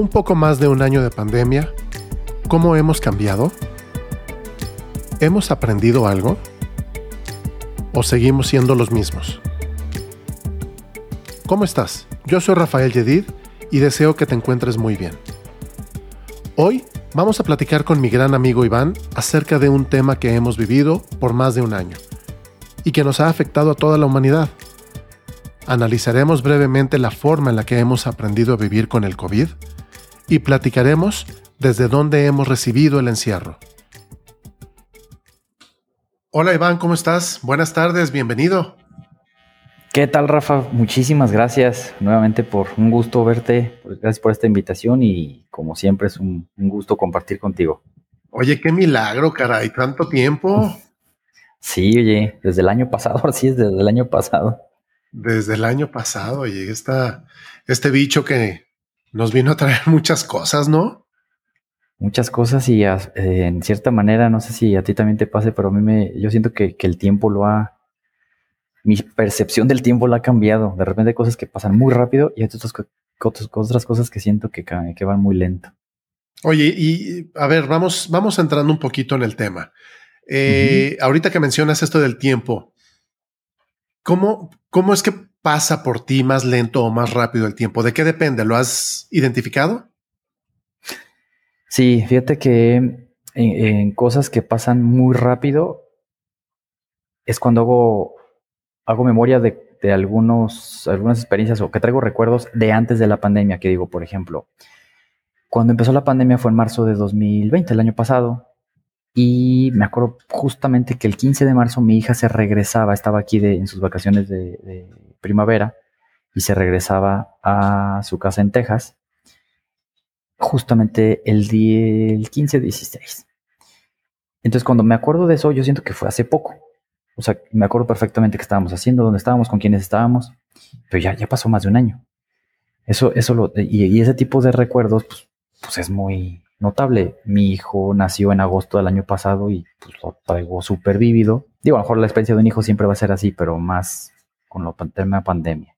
Un poco más de un año de pandemia, ¿cómo hemos cambiado? ¿Hemos aprendido algo? ¿O seguimos siendo los mismos? ¿Cómo estás? Yo soy Rafael Yedid y deseo que te encuentres muy bien. Hoy vamos a platicar con mi gran amigo Iván acerca de un tema que hemos vivido por más de un año y que nos ha afectado a toda la humanidad. Analizaremos brevemente la forma en la que hemos aprendido a vivir con el COVID y platicaremos desde dónde hemos recibido el encierro. Hola Iván, ¿cómo estás? Buenas tardes, bienvenido. ¿Qué tal, Rafa? Muchísimas gracias nuevamente por un gusto verte. Gracias por esta invitación y como siempre es un, gusto compartir contigo. Oye, qué milagro, caray, tanto tiempo. Sí, oye, desde el año pasado, ahora sí es desde el año pasado. Desde el año pasado, oye, esta, este bicho que nos vino a traer muchas cosas, ¿no? Muchas cosas y eh, en cierta manera, no sé si a ti también te pase, pero a mí me, yo siento que, el tiempo lo ha, mi percepción del tiempo la ha cambiado. De repente hay cosas que pasan muy rápido y hay otras, otras cosas que siento que, que van muy lento. Oye, y a ver, vamos, vamos entrando un poquito en el tema. Eh, ahorita que mencionas esto del tiempo, ¿cómo, ¿cómo es que pasa por ti más lento o más rápido el tiempo? ¿De qué depende? ¿Lo has identificado? Sí, fíjate que en, cosas que pasan muy rápido es cuando hago, hago memoria de, algunos, algunas experiencias o que traigo recuerdos de antes de la pandemia, que digo, por ejemplo, cuando empezó la pandemia fue en marzo de 2020, el año pasado, y me acuerdo justamente que el 15 de marzo mi hija se regresaba, estaba aquí de, en sus vacaciones de, primavera y se regresaba a su casa en Texas, justamente el, día, el 15-16. Entonces cuando me acuerdo de eso, yo siento que fue hace poco. O sea, me acuerdo perfectamente qué estábamos haciendo, dónde estábamos, con quiénes estábamos, pero ya, ya pasó más de un año. Eso, eso lo, y, ese tipo de recuerdos, pues, pues es muy, notable. Mi hijo nació en agosto del año pasado y pues, lo traigo súper vívido. Digo, a lo mejor la experiencia de un hijo siempre va a ser así, pero más con la tema pandemia.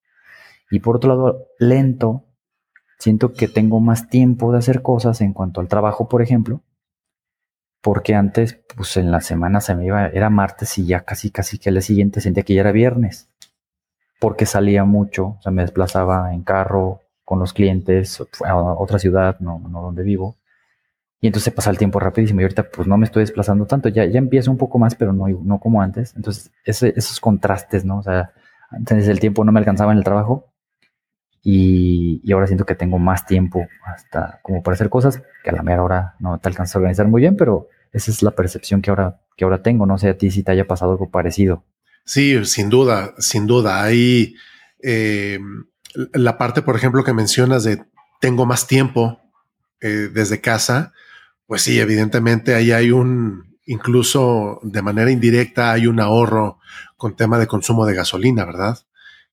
Y por otro lado, lento, siento que tengo más tiempo de hacer cosas en cuanto al trabajo, por ejemplo, porque antes, pues en la semana se me iba, era martes y ya casi, casi que el siguiente sentía que ya era viernes, porque salía mucho, o sea, me desplazaba en carro con los clientes a otra ciudad, no, no donde vivo, y entonces pasa el tiempo rapidísimo y ahorita pues no me estoy desplazando tanto, ya, ya empiezo un poco más, pero no, no como antes. Entonces esos contrastes, ¿no? O sea, antes el tiempo no me alcanzaba en el trabajo y, y, ahora siento que tengo más tiempo hasta como para hacer cosas que a la mera hora no te alcanzas a organizar muy bien, pero esa es la percepción que ahora, que ahora tengo. No sé a ti si te haya pasado algo parecido. Sí, sin duda, sin duda. Hay eh, la parte, por ejemplo, que mencionas de tengo más tiempo eh, desde casa pues sí, evidentemente ahí hay un, incluso de manera indirecta hay un ahorro con tema de consumo de gasolina, ¿verdad?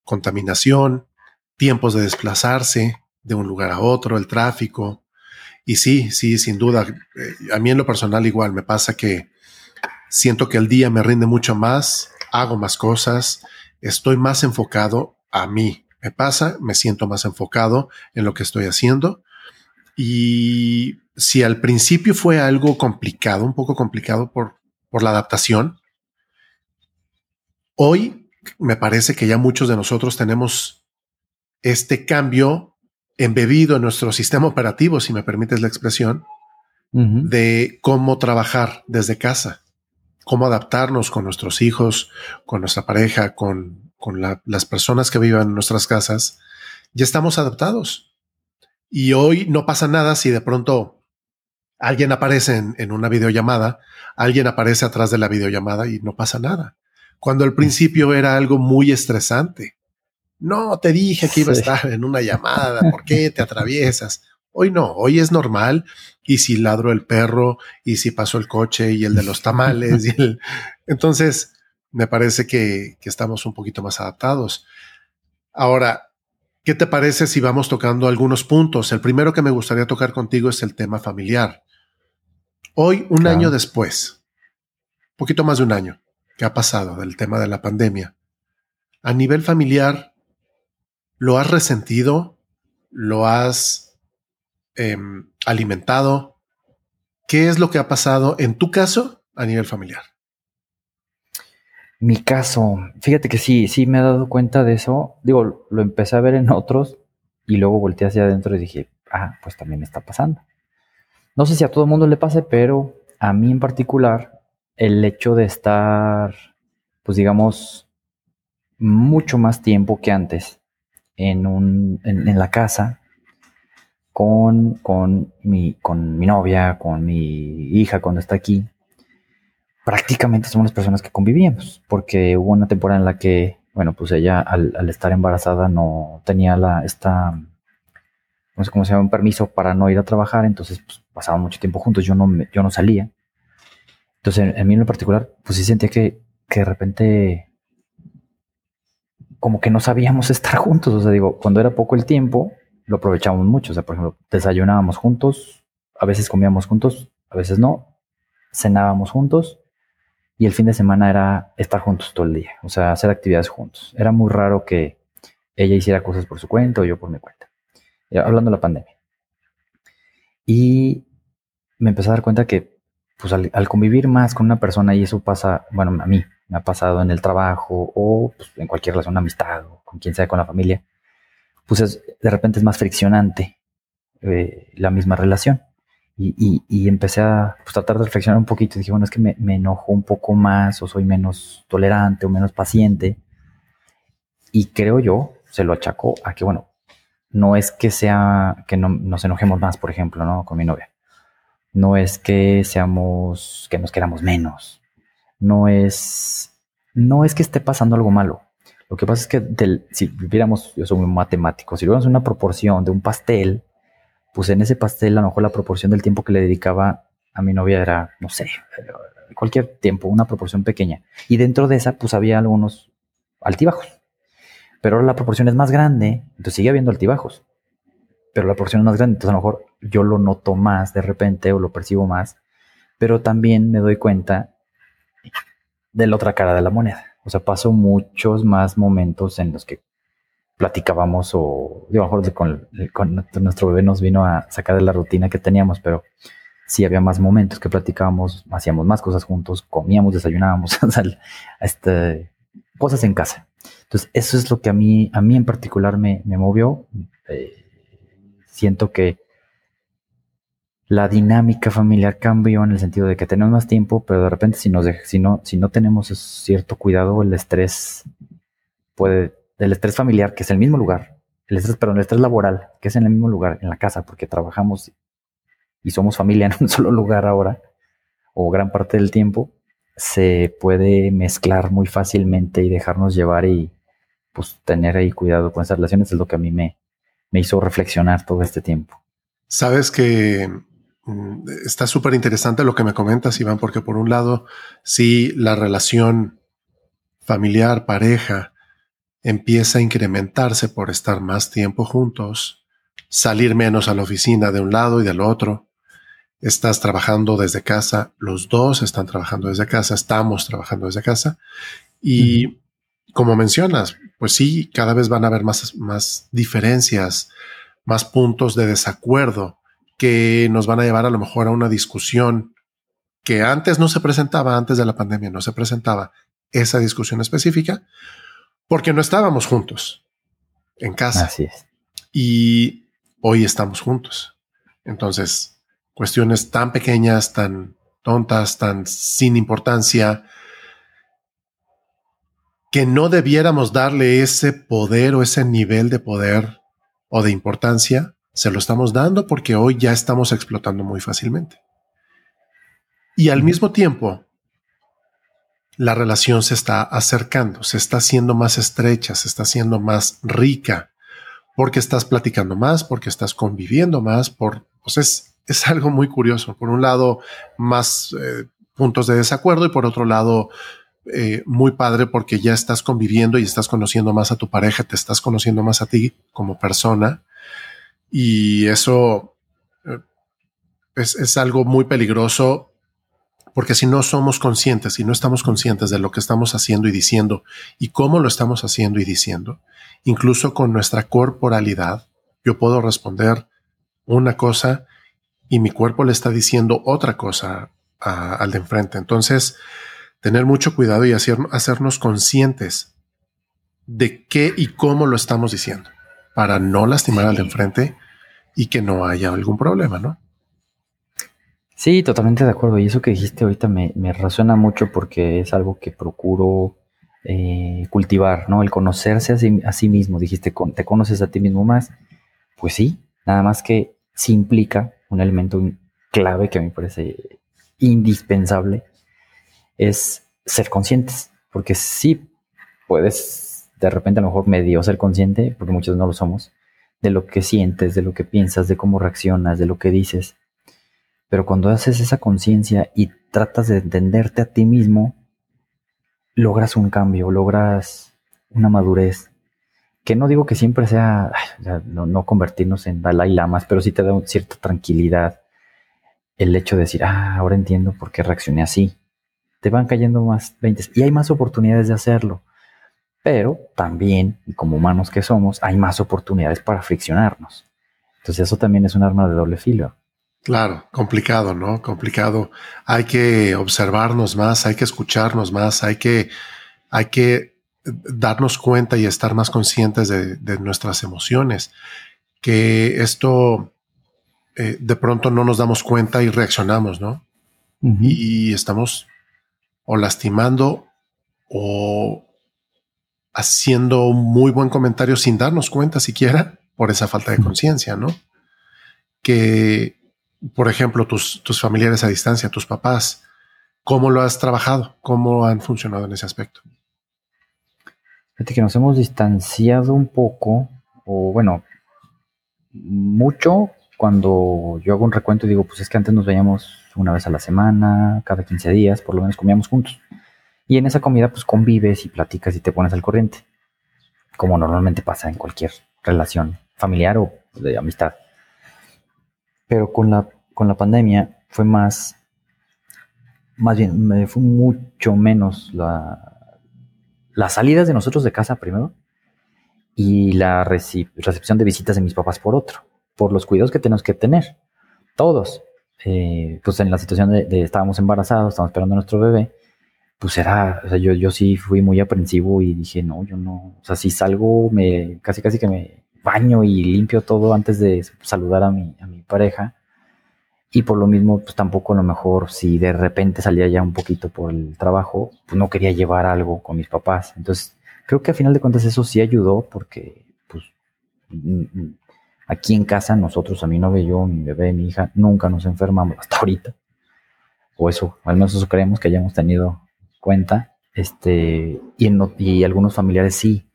Contaminación, tiempos de desplazarse de un lugar a otro, el tráfico. Y sí, sí, sin duda, eh, a mí en lo personal igual me pasa que siento que el día me rinde mucho más, hago más cosas, estoy más enfocado a mí. Me pasa, me siento más enfocado en lo que estoy haciendo y si al principio fue algo complicado, un poco complicado por, por la adaptación, hoy me parece que ya muchos de nosotros tenemos este cambio embebido en nuestro sistema operativo, si me permites la expresión, de cómo trabajar desde casa, cómo adaptarnos con nuestros hijos, con nuestra pareja, con, con las personas que vivan en nuestras casas. Ya estamos adaptados. Y hoy no pasa nada si de pronto alguien aparece en, una videollamada, alguien aparece atrás de la videollamada y no pasa nada. Cuando al principio era algo muy estresante. No, te dije que iba a estar en una llamada, ¿por qué te atraviesas? Hoy no, hoy es normal. Y si ladro el perro, y si pasó el coche y el de los tamales, y el... entonces me parece que, que estamos un poquito más adaptados. Ahora, ¿Qué te parece si vamos tocando algunos puntos? El primero que me gustaría tocar contigo es el tema familiar. Hoy, un año después, poquito más de un año que ha pasado del tema de la pandemia, a nivel familiar, ¿lo has resentido? ¿Lo has em, alimentado. ¿Qué es lo que ha pasado en tu caso a nivel familiar? Mi caso, fíjate que sí, sí me he dado cuenta de eso. Digo, lo empecé a ver en otros y luego volteé hacia adentro y dije, ah, pues también está pasando. No sé si a todo el mundo le pase, pero a mí en particular, el hecho de estar, pues digamos, mucho más tiempo que antes en, un, en, la casa con, con, mi, con mi novia, con mi hija cuando está aquí, prácticamente somos las personas que convivíamos, porque hubo una temporada en la que, bueno, pues ella al, estar embarazada no tenía la, esta, no sé cómo se llama, un permiso para no ir a trabajar, entonces pues, pasaba mucho tiempo juntos, yo no, yo no salía. Entonces, en, mí en particular, pues sí sentía que, que de repente como que no sabíamos estar juntos, o sea, digo, cuando era poco el tiempo, lo aprovechábamos mucho, o sea, por ejemplo, desayunábamos juntos, a veces comíamos juntos, a veces no, cenábamos juntos, y el fin de semana era estar juntos todo el día, o sea, hacer actividades juntos. Era muy raro que ella hiciera cosas por su cuenta o yo por mi cuenta. hablando de la pandemia. Y me empecé a dar cuenta que pues al, convivir más con una persona y eso pasa, bueno, a mí me ha pasado en el trabajo o pues, en cualquier relación amistad o con quien sea con la familia, pues de repente es más friccionante eh, la misma relación. Y, empecé a pues, tratar de reflexionar un poquito. Y dije, bueno, es que me, me enojo un poco más o soy menos tolerante o menos paciente. Y creo yo, se lo achaco a que, bueno, no es que sea que no, nos enojemos más, por ejemplo, ¿no? Con mi novia. No es que seamos, que nos queramos menos. No es, no es que esté pasando algo malo. Lo que pasa es que si viviéramos, yo soy muy matemático, si viéramos una proporción de un pastel, pues en ese pastel a lo mejor la proporción del tiempo que le dedicaba a mi novia era, no sé, cualquier tiempo, una proporción pequeña. Y dentro de esa, pues había algunos altibajos. Pero ahora la proporción es más grande, entonces sigue habiendo altibajos. Pero la proporción es más grande, entonces a lo mejor yo lo noto más de repente o lo percibo más. Pero también me doy cuenta de la otra cara de la moneda. O sea, paso muchos más momentos en los que platicábamos o, digo, con, con, nuestro bebé nos vino a sacar de la rutina que teníamos, pero sí había más momentos que platicábamos, hacíamos más cosas juntos, comíamos, desayunábamos, este, cosas en casa. Entonces, eso es lo que a mí, a mí en particular me, me movió. Eh, siento que la dinámica familiar cambió en el sentido de que tenemos más tiempo, pero de repente si, nos si, no, si no tenemos cierto cuidado, el estrés puede del estrés familiar, que es el mismo lugar, el estrés, perdón, el estrés laboral, que es en el mismo lugar, en la casa, porque trabajamos y somos familia en un solo lugar ahora, o gran parte del tiempo, se puede mezclar muy fácilmente y dejarnos llevar y pues tener ahí cuidado con esas relaciones es lo que a mí me, me hizo reflexionar todo este tiempo. Sabes que mm, está súper interesante lo que me comentas, Iván, porque por un lado, sí, la relación familiar, pareja, empieza a incrementarse por estar más tiempo juntos, salir menos a la oficina de un lado y del otro. Estás trabajando desde casa, los dos están trabajando desde casa, estamos trabajando desde casa. Y como mencionas, pues sí, cada vez van a haber más, más diferencias, más puntos de desacuerdo que nos van a llevar a lo mejor a una discusión que antes no se presentaba, antes de la pandemia no se presentaba esa discusión específica, porque no estábamos juntos en casa. Así es. Y hoy estamos juntos. Entonces, cuestiones tan pequeñas, tan tontas, tan sin importancia, que no debiéramos darle ese poder o ese nivel de poder o de importancia, se lo estamos dando porque hoy ya estamos explotando muy fácilmente. Y al mismo tiempo, la relación se está acercando, se está haciendo más estrecha, se está haciendo más rica, porque estás platicando más, porque estás conviviendo más, por, pues es, es algo muy curioso. Por un lado, más eh, puntos de desacuerdo y por otro lado, eh, muy padre porque ya estás conviviendo y estás conociendo más a tu pareja, te estás conociendo más a ti como persona y eso eh, es, es algo muy peligroso porque si no somos conscientes, si no estamos conscientes de lo que estamos haciendo y diciendo y cómo lo estamos haciendo y diciendo, incluso con nuestra corporalidad, yo puedo responder una cosa y mi cuerpo le está diciendo otra cosa al de enfrente. Entonces, tener mucho cuidado y hacernos conscientes de qué y cómo lo estamos diciendo para no lastimar al de enfrente y que no haya algún problema, ¿no? Sí, totalmente de acuerdo. Y eso que dijiste ahorita me, me resuena mucho porque es algo que procuro eh, cultivar, ¿no? El conocerse a sí, mismo. Dijiste, ¿te conoces a ti mismo más? Pues sí, nada más que sí implica un elemento clave que a mí me parece indispensable, es ser conscientes. Porque sí puedes de repente a lo mejor medio ser consciente, porque muchos no lo somos, de lo que sientes, de lo que piensas, de cómo reaccionas, de lo que dices. Pero cuando haces esa conciencia y tratas de entenderte a ti mismo, logras un cambio, logras una madurez. Que no digo que siempre sea no, convertirnos en Dalai Lamas, pero sí te da cierta tranquilidad el hecho de decir, ah, ahora entiendo por qué reaccioné así. Te van cayendo más 20 y hay más oportunidades de hacerlo. Pero también, y como humanos que somos, hay más oportunidades para friccionarnos. Entonces eso también es un arma de doble filo. Claro, complicado, ¿no? Complicado. Hay que observarnos más, hay que escucharnos más, hay que, hay que darnos cuenta y estar más conscientes de, nuestras emociones. Que esto eh, de pronto no nos damos cuenta y reaccionamos, ¿no? y, estamos o lastimando o haciendo un muy buen comentario sin darnos cuenta siquiera por esa falta de conciencia, ¿no? Que por ejemplo, tus, tus familiares a distancia, tus papás, ¿cómo lo has trabajado? ¿Cómo han funcionado en ese aspecto? Fíjate que nos hemos distanciado un poco, o bueno, mucho cuando yo hago un recuento y digo, pues es que antes nos veíamos una vez a la semana, cada 15 días, por lo menos comíamos juntos. Y en esa comida pues convives y platicas y te pones al corriente, como normalmente pasa en cualquier relación familiar o de amistad. Pero con la, con la pandemia fue más, más bien, fue mucho menos la, las salidas de nosotros de casa primero y la recepción de visitas de mis papás por otro, por los cuidados que tenemos que tener, todos. Eh, pues en la situación de, estábamos embarazados, estábamos esperando a nuestro bebé, pues era, o sea, yo, yo sí fui muy aprensivo y dije, no, yo no, o sea, si salgo, me, casi casi que me, baño y limpio todo antes de saludar a mi, a mi pareja. Y por lo mismo, pues tampoco a lo mejor si de repente salía ya un poquito por el trabajo, pues no quería llevar algo con mis papás. Entonces, creo que a final de cuentas eso sí ayudó porque, pues, mm, mm, aquí en casa nosotros, a mi novia, yo, mi bebé, mi hija, nunca nos enfermamos hasta ahorita. O eso, al menos eso creemos que hayamos tenido cuenta. Este, y, en, y algunos familiares sí,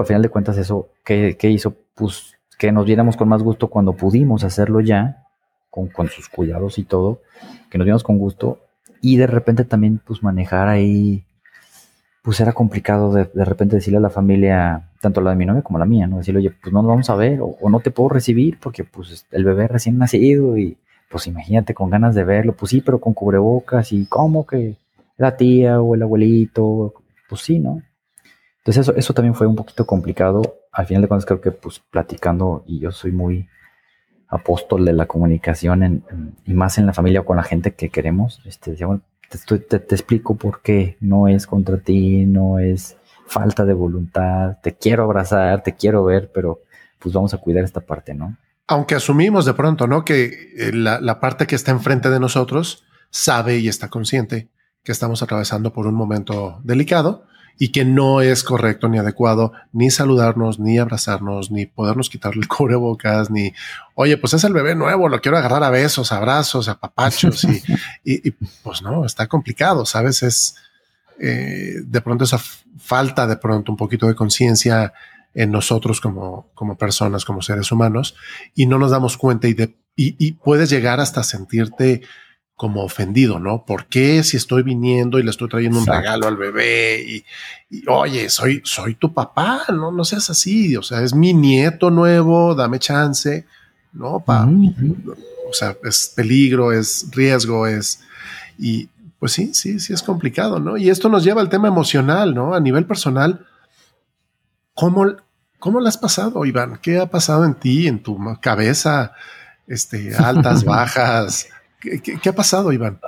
al final de cuentas, eso, ¿qué, hizo? Pues que nos viéramos con más gusto cuando pudimos hacerlo ya, con, sus cuidados y todo, que nos viéramos con gusto. Y de repente también, pues manejar ahí, pues era complicado de, de repente decirle a la familia, tanto la de mi novia como la mía, ¿no? Decirle, oye, pues no nos vamos a ver, o, no te puedo recibir porque pues el bebé recién nacido y pues imagínate con ganas de verlo, pues sí, pero con cubrebocas y cómo que la tía o el abuelito, pues sí, ¿no? Entonces eso, eso también fue un poquito complicado. Al final de cuentas creo que pues platicando y yo soy muy apóstol de la comunicación y más en la familia o con la gente que queremos. Este, te, te, explico por qué. No es contra ti, no es falta de voluntad. Te quiero abrazar, te quiero ver, pero pues vamos a cuidar esta parte, ¿no? Aunque asumimos de pronto, ¿no? Que eh, la, la parte que está enfrente de nosotros sabe y está consciente que estamos atravesando por un momento delicado y que no es correcto ni adecuado ni saludarnos, ni abrazarnos, ni podernos quitarle el cubrebocas, ni, oye, pues es el bebé nuevo, lo quiero agarrar a besos, abrazos, a papachos y, y, pues no, está complicado, ¿sabes? Es eh, de pronto esa falta de pronto un poquito de conciencia en nosotros como, como personas, como seres humanos, y no nos damos cuenta y, de, y, y puedes llegar hasta sentirte como ofendido, ¿no? ¿Por qué si estoy viniendo y le estoy trayendo un regalo al bebé y, oye, soy, soy tu papá, no, no seas así, o sea, es mi nieto nuevo, dame chance, ¿no? Pa, O sea, es peligro, es riesgo, es, y pues sí, sí, sí es complicado, ¿no? Y esto nos lleva al tema emocional, ¿no? A nivel personal, ¿cómo, ¿Cómo le has pasado, Iván? ¿Qué ha pasado en ti, en tu cabeza? Este, altas, bajas. ¿Qué, ha pasado, Iván?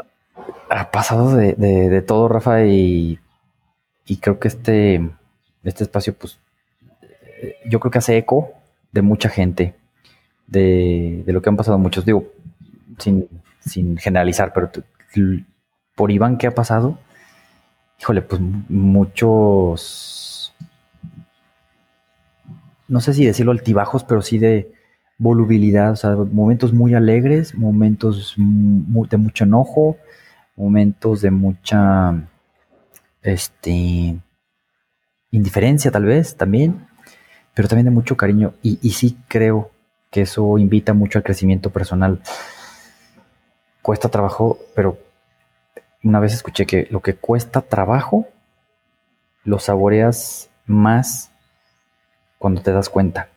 Ha pasado de, todo, Rafa, y, creo que este, este espacio, pues, eh, yo creo que hace eco de mucha gente, de, lo que han pasado muchos. Digo, sin, sin generalizar, pero por Iván, ¿qué ha pasado? Híjole, pues muchos no sé si decirlo altibajos, pero sí de volubilidad, o sea, momentos muy alegres, momentos de mucho enojo, momentos de mucha este indiferencia tal vez también, pero también de mucho cariño y, y sí creo que eso invita mucho al crecimiento personal. Cuesta trabajo, pero una vez escuché que lo que cuesta trabajo lo saboreas más cuando te das cuenta.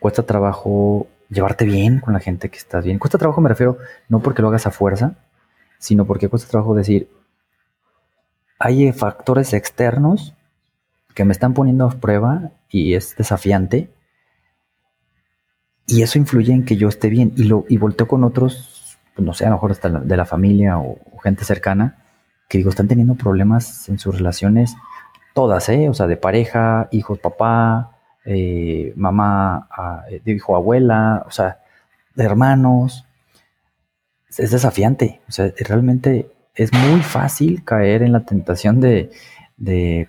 Cuesta trabajo llevarte bien con la gente que estás bien. Cuesta trabajo me refiero no porque lo hagas a fuerza, sino porque cuesta trabajo decir, hay factores externos que me están poniendo a prueba y es desafiante. Y eso influye en que yo esté bien. Y, lo, y volteo con otros, pues no sé, a lo mejor hasta de la familia o, o gente cercana, que digo, están teniendo problemas en sus relaciones, todas, ¿eh? O sea, de pareja, hijos, papá, eh, mamá eh, dijo abuela, o sea, hermanos. Es desafiante, o sea, realmente es muy fácil caer en la tentación de,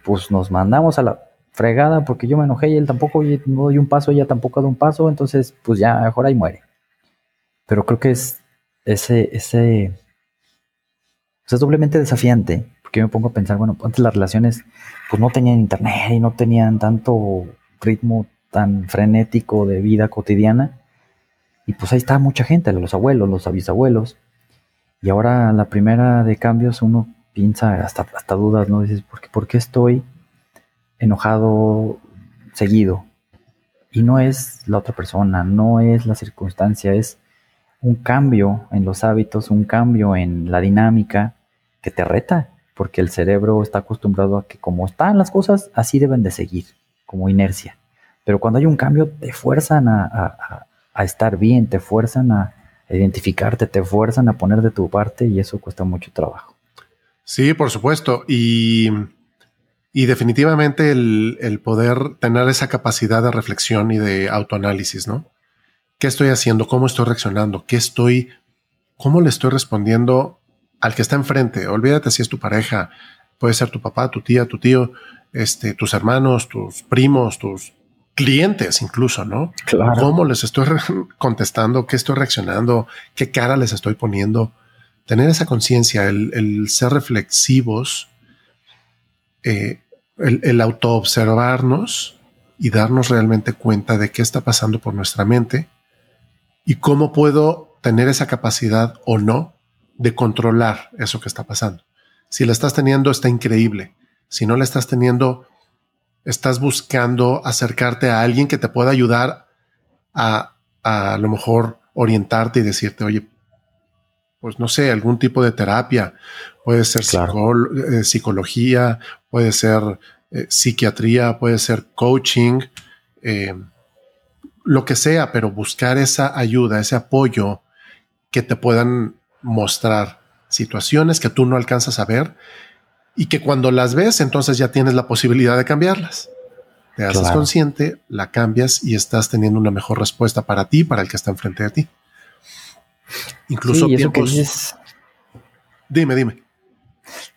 pues nos mandamos a la fregada porque yo me enojé y él tampoco no doy un paso, ella tampoco da un paso, entonces pues ya mejor ahí muere. Pero creo que es ese, ese, sea, es doblemente desafiante, porque yo me pongo a pensar, bueno, antes las relaciones pues no tenían internet y no tenían tanto ritmo tan frenético de vida cotidiana. Y pues ahí está mucha gente, los abuelos, los bisabuelos. Y ahora la primera de cambios uno piensa hasta, hasta dudas, ¿no? Dices, ¿por ¿por qué estoy enojado seguido? Y no es la otra persona, no es la circunstancia, es un cambio en los hábitos, un cambio en la dinámica que te reta, porque el cerebro está acostumbrado a que como están las cosas, así deben de seguir como inercia. Pero cuando hay un cambio, te fuerzan a, estar bien, te fuerzan a identificarte, te fuerzan a poner de tu parte y eso cuesta mucho trabajo. Sí, por supuesto. Y, definitivamente el, el, poder tener esa capacidad de reflexión y de autoanálisis, ¿no? ¿Qué estoy haciendo? ¿Cómo estoy reaccionando? ¿Qué estoy, cómo le estoy respondiendo al que está enfrente? Olvídate si es tu pareja, puede ser tu papá, tu tía, tu tío, este, tus hermanos, tus primos, tus clientes incluso, ¿no? Claro. ¿Cómo les estoy contestando? ¿Qué estoy reaccionando? ¿Qué cara les estoy poniendo? Tener esa conciencia, el, ser reflexivos, eh, el, el autoobservarnos y darnos realmente cuenta de qué está pasando por nuestra mente y cómo puedo tener esa capacidad o no de controlar eso que está pasando. Si la estás teniendo, está increíble. Si no la estás teniendo, estás buscando acercarte a alguien que te pueda ayudar a, a, lo mejor orientarte y decirte, oye, pues no sé, algún tipo de terapia, puede ser eh, psicología, puede ser eh, psiquiatría, puede ser coaching, eh, lo que sea, pero buscar esa ayuda, ese apoyo que te puedan mostrar situaciones que tú no alcanzas a ver y que cuando las ves, entonces ya tienes la posibilidad de cambiarlas. Te haces consciente, la cambias y estás teniendo una mejor respuesta para ti, para el que está enfrente de ti. Incluso tiempos. Dime, dime.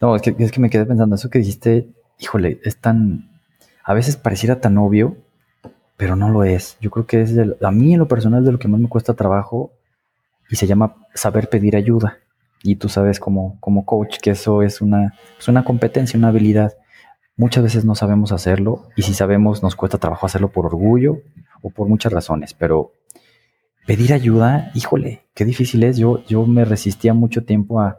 No, es que, es que me quedé pensando, eso que dijiste, híjole, es tan. A veces pareciera tan obvio, pero no lo es. Yo creo que es a mí en lo personal de lo que más me cuesta trabajo y se llama saber pedir ayuda y tú sabes como, como coach que eso es una, es una competencia, una habilidad. Muchas veces no sabemos hacerlo y si sabemos nos cuesta trabajo hacerlo por orgullo o por muchas razones, pero pedir ayuda, híjole, qué difícil es. Yo, yo me resistía mucho tiempo a,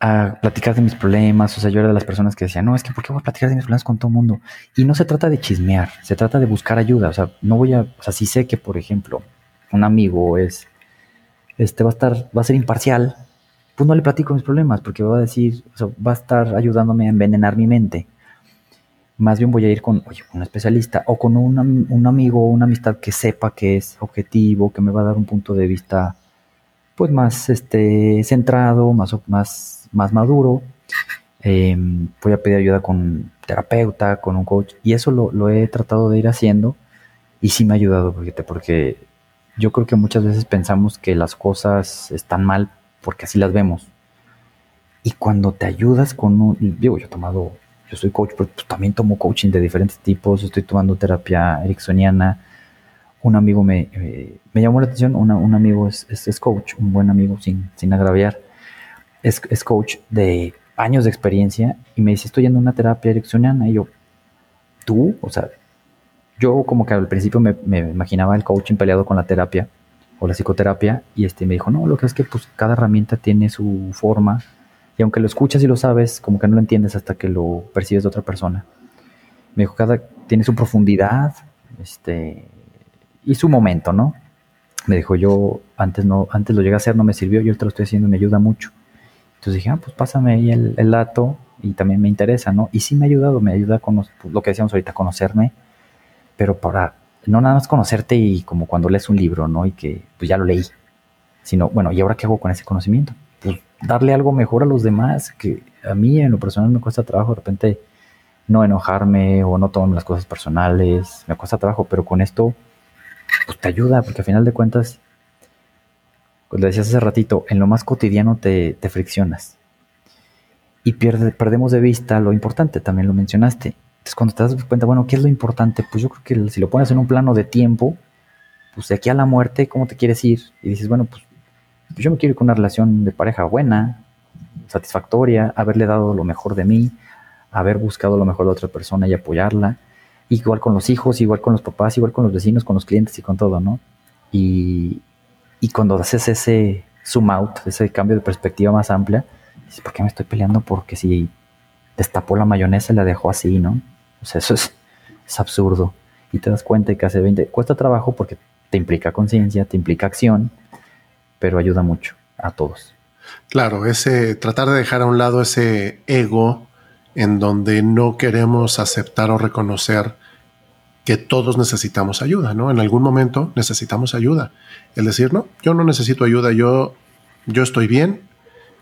a platicar de mis problemas, o sea, yo era de las personas que decían, no, es que ¿por qué voy a platicar de mis problemas con todo el mundo? Y no se trata de chismear, se trata de buscar ayuda, o sea, no voy a, o sea, si sé que, por ejemplo, un amigo es, este, va a estar, va a ser imparcial, pues no le platico mis problemas porque va a decir, va a estar ayudándome a envenenar mi mente. más bien voy a ir con un especialista o con un, un amigo o una amistad que sepa que es objetivo, que me va a dar un punto de vista pues más este, centrado, más, más, más maduro. Em, voy a pedir ayuda con un terapeuta, con un coach, y eso lo, lo, he tratado de ir haciendo y sí me ha ayudado, porque, porque yo creo que muchas veces pensamos que las cosas están mal porque así las vemos. Y cuando te ayudas con un, digo, yo he tomado, yo soy coach, pero pues también tomo coaching de diferentes tipos, estoy tomando terapia ericksoniana, un amigo me, eh, me llamó la atención, un amigo es, es, coach, un buen amigo sin, sin agraviar, es, es, coach de años de experiencia y me dice, estoy yendo a una terapia ericksoniana y yo, ¿tú? O sea, yo como que al principio me, me, imaginaba el coaching peleado con la terapia o la psicoterapia y este me dijo, no, lo que es que pues cada herramienta tiene su forma y aunque lo escuchas y lo sabes, como que no lo entiendes hasta que lo percibes de otra persona. Me dijo, cada tiene su profundidad, este, y su momento, ¿no? Me dijo, yo antes no, antes lo llegué a hacer, no me sirvió, yo te lo estoy haciendo y me ayuda mucho. Entonces dije, ah, pues pásame ahí el, dato y también me interesa, ¿no? Y sí me ha ayudado, me ayuda con pues, lo que decíamos ahorita, conocerme, pero para no nada más conocerte y como cuando lees un libro, ¿no? Y que pues ya lo leí, sino, bueno, ¿y ahora qué hago con ese conocimiento? Pues darle algo mejor a los demás, que a mí en lo personal me cuesta trabajo de repente no enojarme o no tomarme las cosas personales, me cuesta trabajo, pero con esto pues te ayuda, porque al final de cuentas, como decías hace ratito, en lo más cotidiano te, te friccionas. Y pierde, perdemos de vista lo importante, también lo mencionaste. Entonces cuando te das cuenta, bueno, ¿qué es lo importante? Pues yo creo que si lo pones en un plano de tiempo, pues de aquí a la muerte, ¿cómo te quieres ir? Y dices, bueno, pues, pues yo me quiero ir con una relación de pareja buena, satisfactoria, haberle dado lo mejor de mí, haber buscado lo mejor de otra persona y apoyarla igual con los hijos, igual con los papás, igual con los vecinos, con los clientes y con todo, ¿no? Y, y cuando haces ese zoom out, ese cambio de perspectiva más amplia, dices, ¿por qué me estoy peleando? Porque si destapó la mayonesa y la dejó así, ¿no? O sea, eso es, es absurdo. Y te das cuenta que hace 20, cuesta trabajo porque te implica conciencia, te implica acción, pero ayuda mucho a todos. Claro, ese tratar de dejar a un lado ese ego en donde no queremos aceptar o reconocer que todos necesitamos ayuda, ¿no? En algún momento necesitamos ayuda. El decir, no, yo no necesito ayuda, yo, yo estoy bien,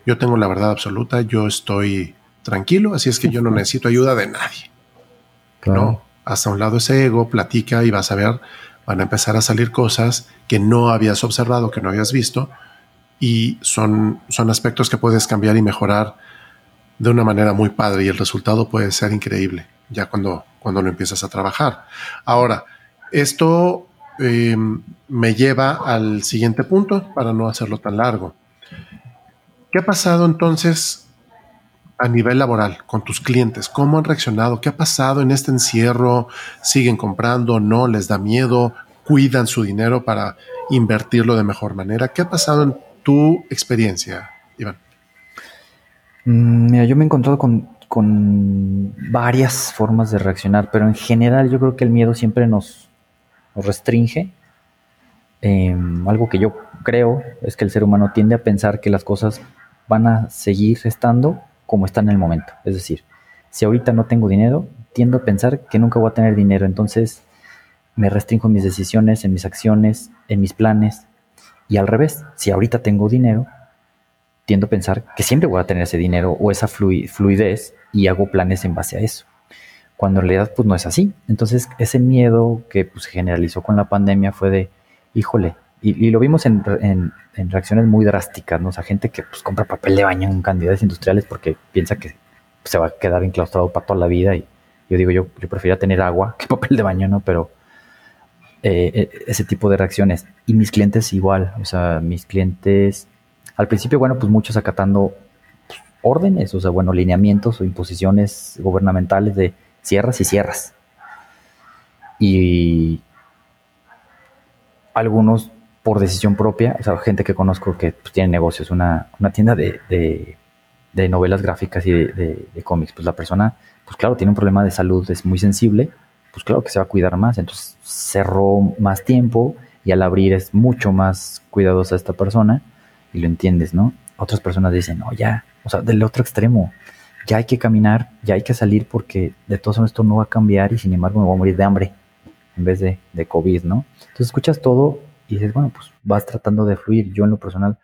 yo tengo la verdad absoluta, yo estoy tranquilo, así es que yo no necesito ayuda de nadie. No, hasta un lado ese ego, platica y vas a ver, van a empezar a salir cosas que no habías observado, que no habías visto, y son, son aspectos que puedes cambiar y mejorar de una manera muy padre y el resultado puede ser increíble ya cuando, cuando lo empiezas a trabajar. Ahora, esto eh, me lleva al siguiente punto para no hacerlo tan largo. ¿Qué ha pasado entonces a nivel laboral con tus clientes? ¿Cómo han reaccionado? ¿Qué ha pasado en este encierro? ¿Siguen comprando? ¿No? ¿Les da miedo? ¿Cuidan su dinero para invertirlo de mejor manera? ¿Qué ha pasado en tu experiencia, Iván? Mm, mira, yo me he encontrado con, varias formas de reaccionar, pero en general yo creo que el miedo siempre nos, restringe. Em, algo que yo creo es que el ser humano tiende a pensar que las cosas van a seguir estando como están en el momento. Es decir, si ahorita no tengo dinero, tiendo a pensar que nunca voy a tener dinero. Entonces me restringo en mis decisiones, en mis acciones, en mis planes. Y al revés, si ahorita tengo dinero, tiendo a pensar que siempre voy a tener ese dinero o esa fluidez y hago planes en base a eso. Cuando en realidad pues no es así. Entonces ese miedo que pues, se generalizó con la pandemia fue de, híjole, y, lo vimos en, reacciones muy drásticas, ¿no? O sea, gente que pues compra papel de baño en cantidades industriales porque piensa que se va a quedar enclaustrado para toda la vida y yo digo, yo, yo preferiría tener agua que papel de baño, ¿no? Pero eh, eh, ese tipo de reacciones. Y mis clientes igual, o sea, mis clientes al principio, bueno, pues muchos acatando órdenes, o sea, bueno, lineamientos o imposiciones gubernamentales de cierras y cierras. Y algunos por decisión propia, o sea, gente que conozco que pues, tiene negocios, una, tienda de, novelas gráficas y de, de, cómics, pues la persona, pues claro, tiene un problema de salud, es muy sensible, pues claro que se va a cuidar más, entonces cerró más tiempo y al abrir es mucho más cuidadosa esta persona y lo entiendes, ¿no? Otras personas dicen, no, ya, o sea, del otro extremo, ya hay que caminar, ya hay que salir porque de todos modos esto no va a cambiar y sin embargo me voy a morir de hambre en vez de, de COVID, ¿no? Entonces escuchas todo y dices, bueno, pues vas tratando de fluir. Yo en lo personal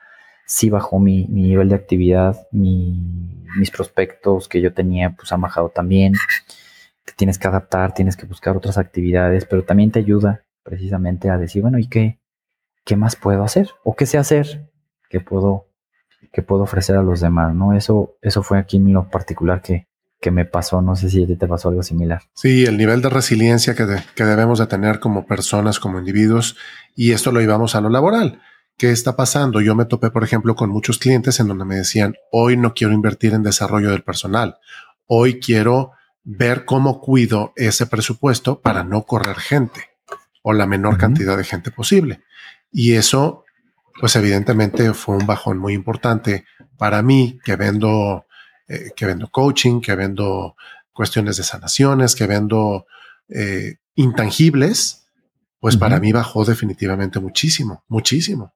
sí bajó mi, mi nivel de actividad, mis prospectos que yo tenía pues han bajado también. Te tienes que adaptar, tienes que buscar otras actividades, pero también te ayuda precisamente a decir, bueno, ¿y qué, qué más puedo hacer? ¿O qué sé hacer que puedo, que puedo ofrecer a los demás? ¿no? Eso, eso fue aquí en lo particular que, que me pasó. No sé si a ti te pasó algo similar. Sí, el nivel de resiliencia que, que, debemos de tener como personas, como individuos, y esto lo llevamos a lo laboral. ¿Qué está pasando? Yo me topé, por ejemplo, con muchos clientes en donde me decían, hoy no quiero invertir en desarrollo del personal, hoy quiero ver cómo cuido ese presupuesto para no correr gente o la menor cantidad de gente posible. Y eso, pues evidentemente fue un bajón muy importante para mí que vendo eh, que vendo coaching, que vendo cuestiones de sanaciones, que vendo eh, intangibles, pues para mí bajó definitivamente muchísimo, muchísimo.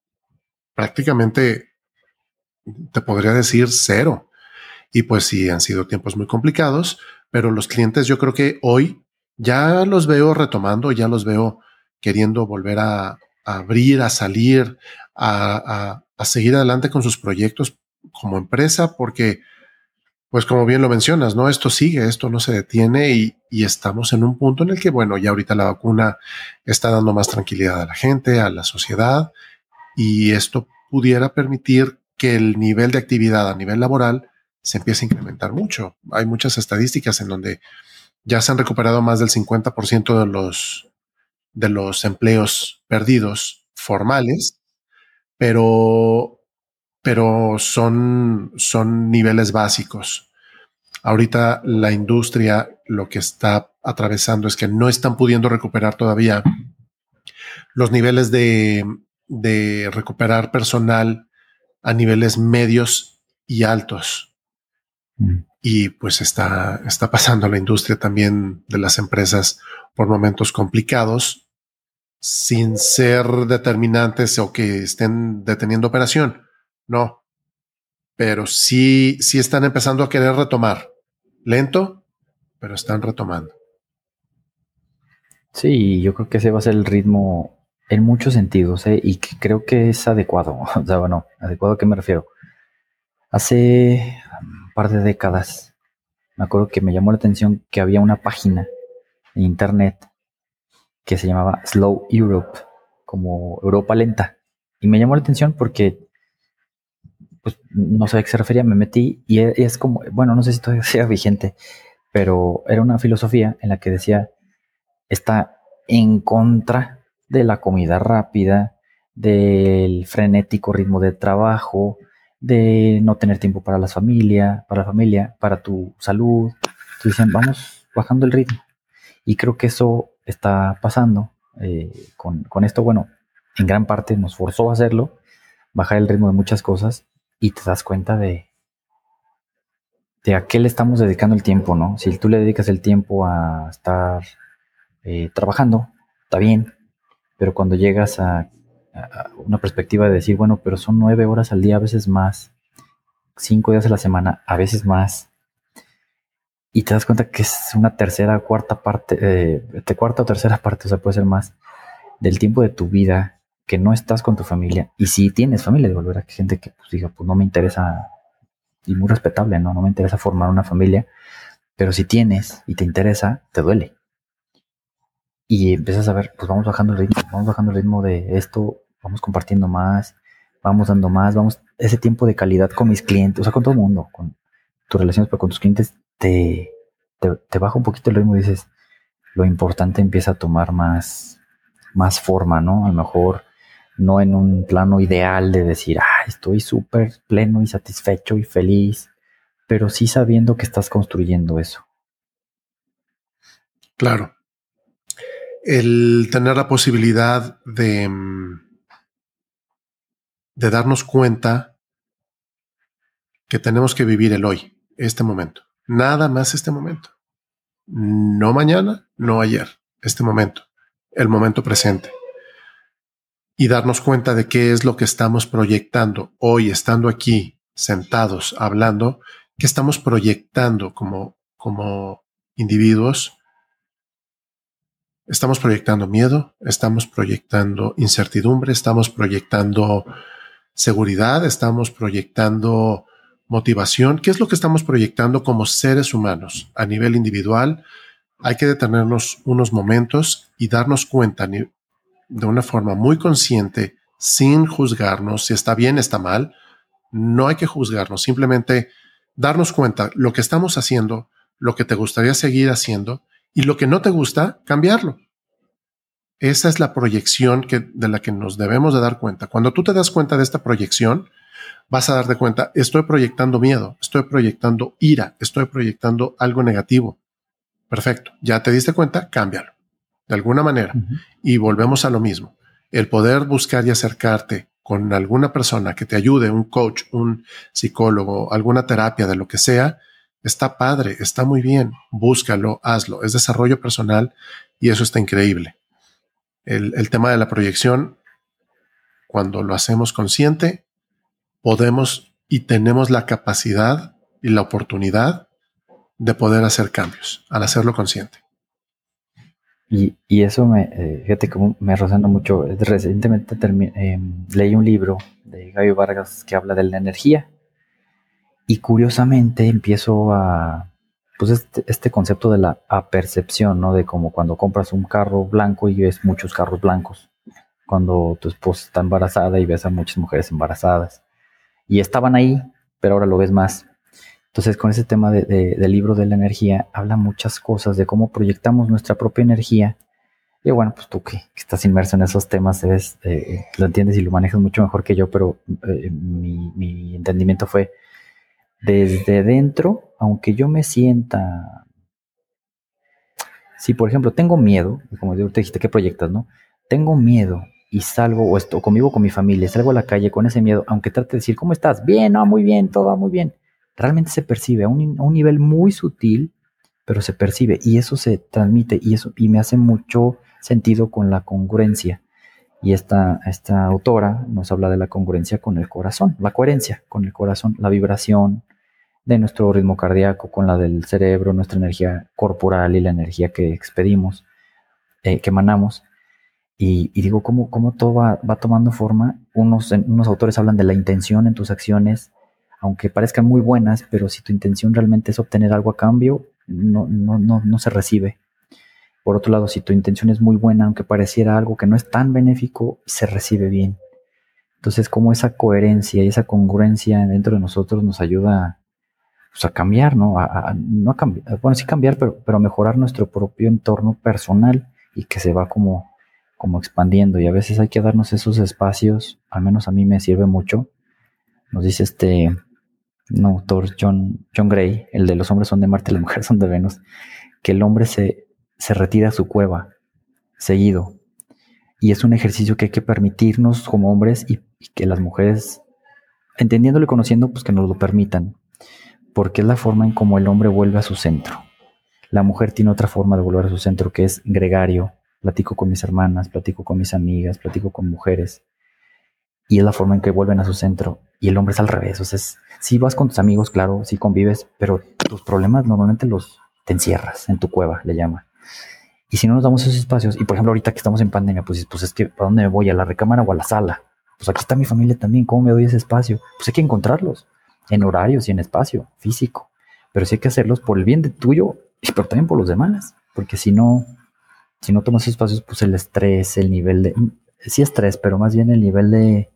Prácticamente te podría decir cero. Y pues sí, han sido tiempos muy complicados, pero los clientes yo creo que hoy ya los veo retomando, ya los veo queriendo volver a, abrir, a salir, a, a, seguir adelante con sus proyectos como empresa, porque pues como bien lo mencionas, ¿no? Esto sigue, esto no se detiene y, estamos en un punto en el que, bueno, ya ahorita la vacuna está dando más tranquilidad a la gente, a la sociedad, y esto pudiera permitir que el nivel de actividad a nivel laboral se empiece a incrementar mucho. Hay muchas estadísticas en donde ya se han recuperado más del 50% de los, de los empleos perdidos formales, pero pero son, son niveles básicos. Ahorita la industria lo que está atravesando es que no están pudiendo recuperar todavía los niveles de, de recuperar personal a niveles medios y altos. Mm. Y pues está, está pasando la industria también de las empresas por momentos complicados sin ser determinantes o que estén deteniendo operación no. Pero sí, sí están empezando a querer retomar. Lento, pero están retomando. Sí, yo creo que ese va a ser el ritmo en muchos sentidos, ¿eh? y creo que es adecuado. O sea, bueno, ¿adecuado a qué me refiero? Hace un par de décadas, me acuerdo que me llamó la atención que había una página en internet que se llamaba Slow Europe, como Europa lenta. Y me llamó la atención porque pues no sé a qué se refería, me metí y e, es como, bueno, no sé si todavía sea vigente, pero era una filosofía en la que decía, está en contra de la comida rápida, del frenético ritmo de trabajo, de no tener tiempo para la familia, para la familia, para tu salud. Entonces dicen, vamos bajando el ritmo. Y creo que eso está pasando eh, con, con esto. Bueno, en gran parte nos forzó a hacerlo, bajar el ritmo de muchas cosas y te das cuenta de, de a qué le estamos dedicando el tiempo, ¿no? Si tú le dedicas el tiempo a estar eh, trabajando, está bien, pero cuando llegas a, una perspectiva de decir, bueno, pero son nueve horas al día, a veces más, cinco días a la semana, a veces más, y te das cuenta que es una tercera, cuarta parte, eh, cuarta o tercera parte, o sea, puede ser más, del tiempo de tu vida que no estás con tu familia, y si tienes familia, volver a gente que pues, diga, pues no me interesa, y muy respetable, ¿no? No me interesa formar una familia, pero si tienes y te interesa, te duele. Y empiezas a ver, pues vamos bajando el ritmo, vamos bajando el ritmo de esto, vamos compartiendo más, vamos dando más, vamos, ese tiempo de calidad con mis clientes, o sea, con todo el mundo, con tus relaciones, pero con tus clientes, te, te, te baja un poquito el ritmo y dices, lo importante empieza a tomar más, más forma, ¿no? A lo mejor no en un plano ideal de decir, ah, estoy súper pleno y satisfecho y feliz, pero sí sabiendo que estás construyendo eso. Claro. El tener la posibilidad de, mm, de darnos cuenta que tenemos que vivir el hoy, este momento. Nada más este momento. No mañana, no ayer, este momento, el momento presente y darnos cuenta de qué es lo que estamos proyectando hoy estando aquí sentados hablando, ¿Qué estamos proyectando como, como individuos? Estamos proyectando miedo, estamos proyectando incertidumbre, estamos proyectando seguridad, estamos proyectando motivación. ¿Qué es lo que estamos proyectando como seres humanos a nivel individual? Hay que detenernos unos momentos y darnos cuenta de una forma muy consciente, sin juzgarnos si está bien, está mal. No hay que juzgarnos, simplemente darnos cuenta lo que estamos haciendo, lo que te gustaría seguir haciendo y lo que no te gusta, cambiarlo. Esa es la proyección que, de la que nos debemos de dar cuenta. Cuando tú te das cuenta de esta proyección, vas a darte cuenta, estoy proyectando miedo, estoy proyectando ira, estoy proyectando algo negativo. Perfecto, ya te diste cuenta, cámbialo de alguna manera. Y volvemos a lo mismo. El poder buscar y acercarte con alguna persona que te ayude, un coach, un psicólogo, alguna terapia de lo que sea, Está padre, está muy bien, búscalo, hazlo, es desarrollo personal y eso está increíble. El, tema de la proyección, cuando lo hacemos consciente, podemos y tenemos la capacidad y la oportunidad de poder hacer cambios al hacerlo consciente. Y, eso me, eh, fíjate cómo me rozando mucho. Recientemente eh, leí un libro de Gaby Vargas que habla de la energía y curiosamente empiezo a, pues este, este, concepto de la apercepción, ¿no? De como cuando compras un carro blanco y ves muchos carros blancos. Cuando tu esposa está embarazada y ves a muchas mujeres embarazadas. Y estaban ahí, pero ahora lo ves más. Entonces, con ese tema de, del libro de la energía, habla muchas cosas de cómo proyectamos nuestra propia energía. Y bueno, pues tú que, estás inmerso en esos temas, eh, lo entiendes y lo manejas mucho mejor que yo, pero eh, mi, mi entendimiento fue, desde dentro, aunque yo me sienta, si por ejemplo tengo miedo, como te dijiste, ¿qué proyectas, no? Tengo miedo y salgo o esto, conmigo con mi familia, salgo a la calle con ese miedo, aunque trate de decir, ¿cómo estás? Bien, no, muy bien, todo va muy bien. Realmente se percibe a un, a un nivel muy sutil, pero se percibe y eso se transmite y eso y me hace mucho sentido con la congruencia. Y esta, esta autora nos habla de la congruencia con el corazón, la coherencia con el corazón, la vibración, de nuestro ritmo cardíaco con la del cerebro, nuestra energía corporal y la energía que expedimos, eh, que emanamos. Y, digo, ¿cómo, cómo todo va, tomando forma? Unos, unos autores hablan de la intención en tus acciones, aunque parezcan muy buenas, pero si tu intención realmente es obtener algo a cambio, no, no, no, no se recibe. Por otro lado, si tu intención es muy buena, aunque pareciera algo que no es tan benéfico, se recibe bien. Entonces, como esa coherencia y esa congruencia dentro de nosotros nos ayuda pues, a cambiar, ¿no? A, no a cambiar, bueno, sí cambiar, pero, pero mejorar nuestro propio entorno personal y que se va como, como expandiendo. Y a veces hay que darnos esos espacios, al menos a mí me sirve mucho. Nos dice este un autor, John, John Gray, el de los hombres son de Marte las mujeres son de Venus, que el hombre se, se retira a su cueva seguido. Y es un ejercicio que hay que permitirnos como hombres y, y que las mujeres, entendiéndolo y conociendo, pues que nos lo permitan porque es la forma en cómo el hombre vuelve a su centro. La mujer tiene otra forma de volver a su centro que es gregario. Platico con mis hermanas, platico con mis amigas, platico con mujeres. Y es la forma en que vuelven a su centro. Y el hombre es al revés. O sea, si vas con tus amigos, claro, si convives, pero tus problemas normalmente los te encierras en tu cueva, le llama. Y si no nos damos esos espacios, y por ejemplo ahorita que estamos en pandemia, pues, pues es que ¿para dónde me voy? ¿A la recámara o a la sala? Pues aquí está mi familia también, ¿cómo me doy ese espacio? Pues hay que encontrarlos en horarios y en espacio físico, pero sí hay que hacerlos por el bien de tuyo, pero también por los demás, porque si no, si no tomas espacios, pues el estrés, el nivel de, sí estrés, pero más bien el nivel de,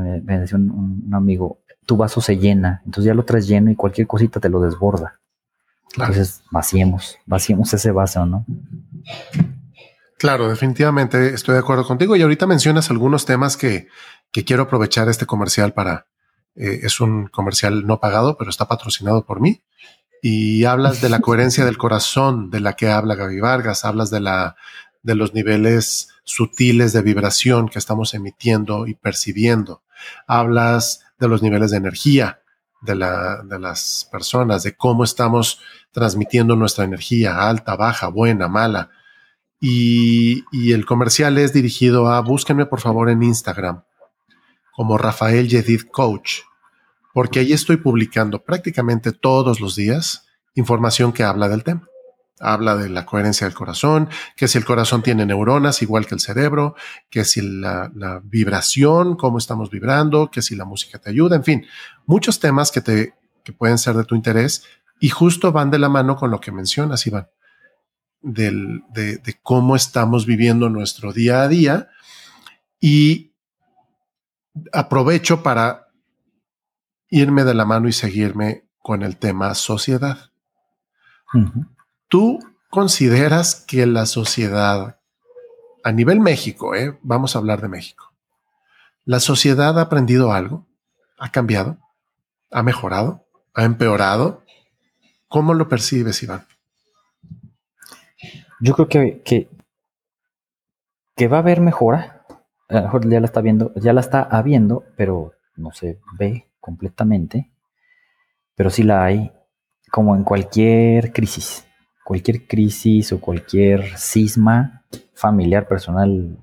me, decía un, amigo, tu vaso se llena, entonces ya lo traes lleno y cualquier cosita te lo desborda. Entonces vaciemos, vaciemos ese vaso, ¿no? Claro, definitivamente estoy de acuerdo contigo. Y ahorita mencionas algunos temas que, que quiero aprovechar este comercial para, eh, es un comercial no pagado, pero está patrocinado por mí. Y hablas de la coherencia del corazón de la que habla Gaby Vargas, hablas de la de los niveles sutiles de vibración que estamos emitiendo y percibiendo. Hablas de los niveles de energía de, la, de las personas, de cómo estamos transmitiendo nuestra energía, alta, baja, buena, mala. Y, y el comercial es dirigido a, búsquenme por favor en Instagram, como Rafael Yedid Coach. porque ahí estoy publicando prácticamente todos los días información que habla del tema. Habla de la coherencia del corazón, que si el corazón tiene neuronas igual que el cerebro, que si la, vibración, cómo estamos vibrando, que si la música te ayuda, en fin, muchos temas que te que pueden ser de tu interés y justo van de la mano con lo que mencionas, Iván, del, de, de cómo estamos viviendo nuestro día a día y aprovecho para irme de la mano y seguirme con el tema sociedad. ¿Tú consideras que la sociedad, a nivel México, eh, vamos a hablar de México, la sociedad ha aprendido algo? ¿Ha cambiado? ¿Ha mejorado? ¿Ha empeorado? ¿Cómo lo percibes, Iván? Yo creo que, que, va a haber mejora. A lo mejor ya la está viendo, ya la está habiendo, pero no se ve completamente. Pero sí la hay, como en cualquier crisis. Cualquier crisis o cualquier cisma familiar, personal,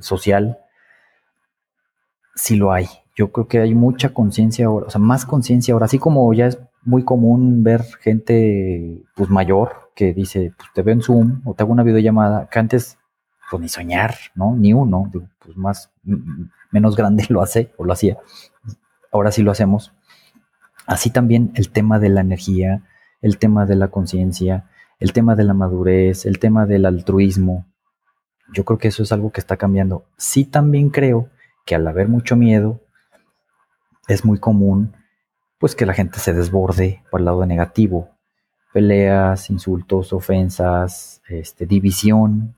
social, sí lo hay. Yo creo que hay mucha conciencia ahora, o sea, más conciencia ahora, así como ya es muy común ver gente pues mayor que dice, pues te veo en Zoom o te hago una videollamada, que antes pues ni soñar, ¿no? Ni uno, pues más, menos grande lo hace o lo hacía. Ahora sí lo hacemos. Así también el tema de la energía, el tema de la conciencia, el tema de la madurez, el tema del altruismo. Yo creo que eso es algo que está cambiando. Sí también creo que al haber mucho miedo, es muy común pues que la gente se desborde por el lado negativo. Peleas, insultos, ofensas, este, división,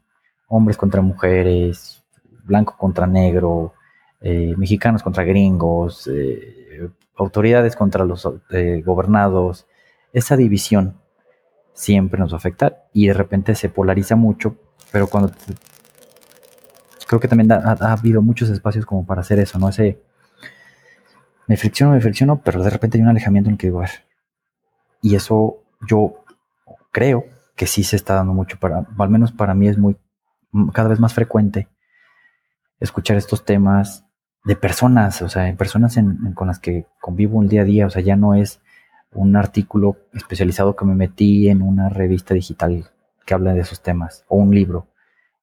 hombres contra mujeres, blanco contra negro, eh, mexicanos contra gringos, eh, autoridades contra los eh, gobernados. Esa división siempre nos va a afectar y de repente se polariza mucho, pero cuando creo que también ha, ha, habido muchos espacios como para hacer eso, ¿no? Ese me fricciono, me fricciono, pero de repente hay un alejamiento en el que digo, a ver. Y eso yo creo que sí se está dando mucho para, al menos para mí es muy, cada vez más frecuente escuchar estos temas de personas, o sea, personas con las que convivo el día a día, o sea, ya no es un artículo especializado que me metí en una revista digital que habla de esos temas o un libro.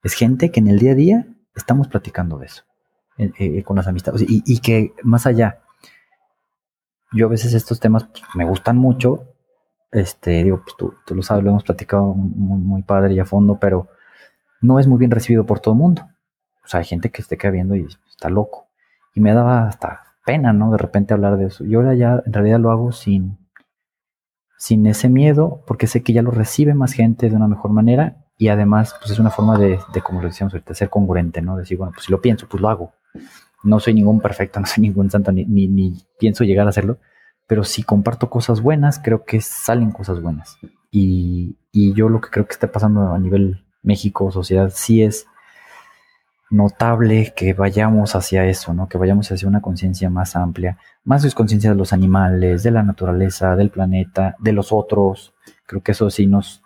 Es gente que en el día a día estamos platicando de eso, eh, eh, con las amistades, y, y, que más allá yo a veces estos temas pues, me gustan mucho. Este, digo, pues tú, tú, lo sabes, lo hemos platicado muy, padre y a fondo, pero no es muy bien recibido por todo el mundo. O sea, hay gente que esté queda y está loco. Y me daba hasta pena, ¿no? De repente hablar de eso. Yo ahora ya en realidad lo hago sin, sin ese miedo, porque sé que ya lo recibe más gente de una mejor manera y además, pues es una forma de, de como lo decíamos ahorita, ser congruente, ¿no? Decir, bueno, pues si lo pienso, pues lo hago. No soy ningún perfecto, no soy ningún santo, ni, ni, pienso llegar a hacerlo, pero si comparto cosas buenas, creo que salen cosas buenas. Y, y yo lo que creo que está pasando a nivel México, sociedad, sí es notable que vayamos hacia eso, ¿no? Que vayamos hacia una conciencia más amplia, más conciencia de los animales, de la naturaleza, del planeta, de los otros. Creo que eso sí nos,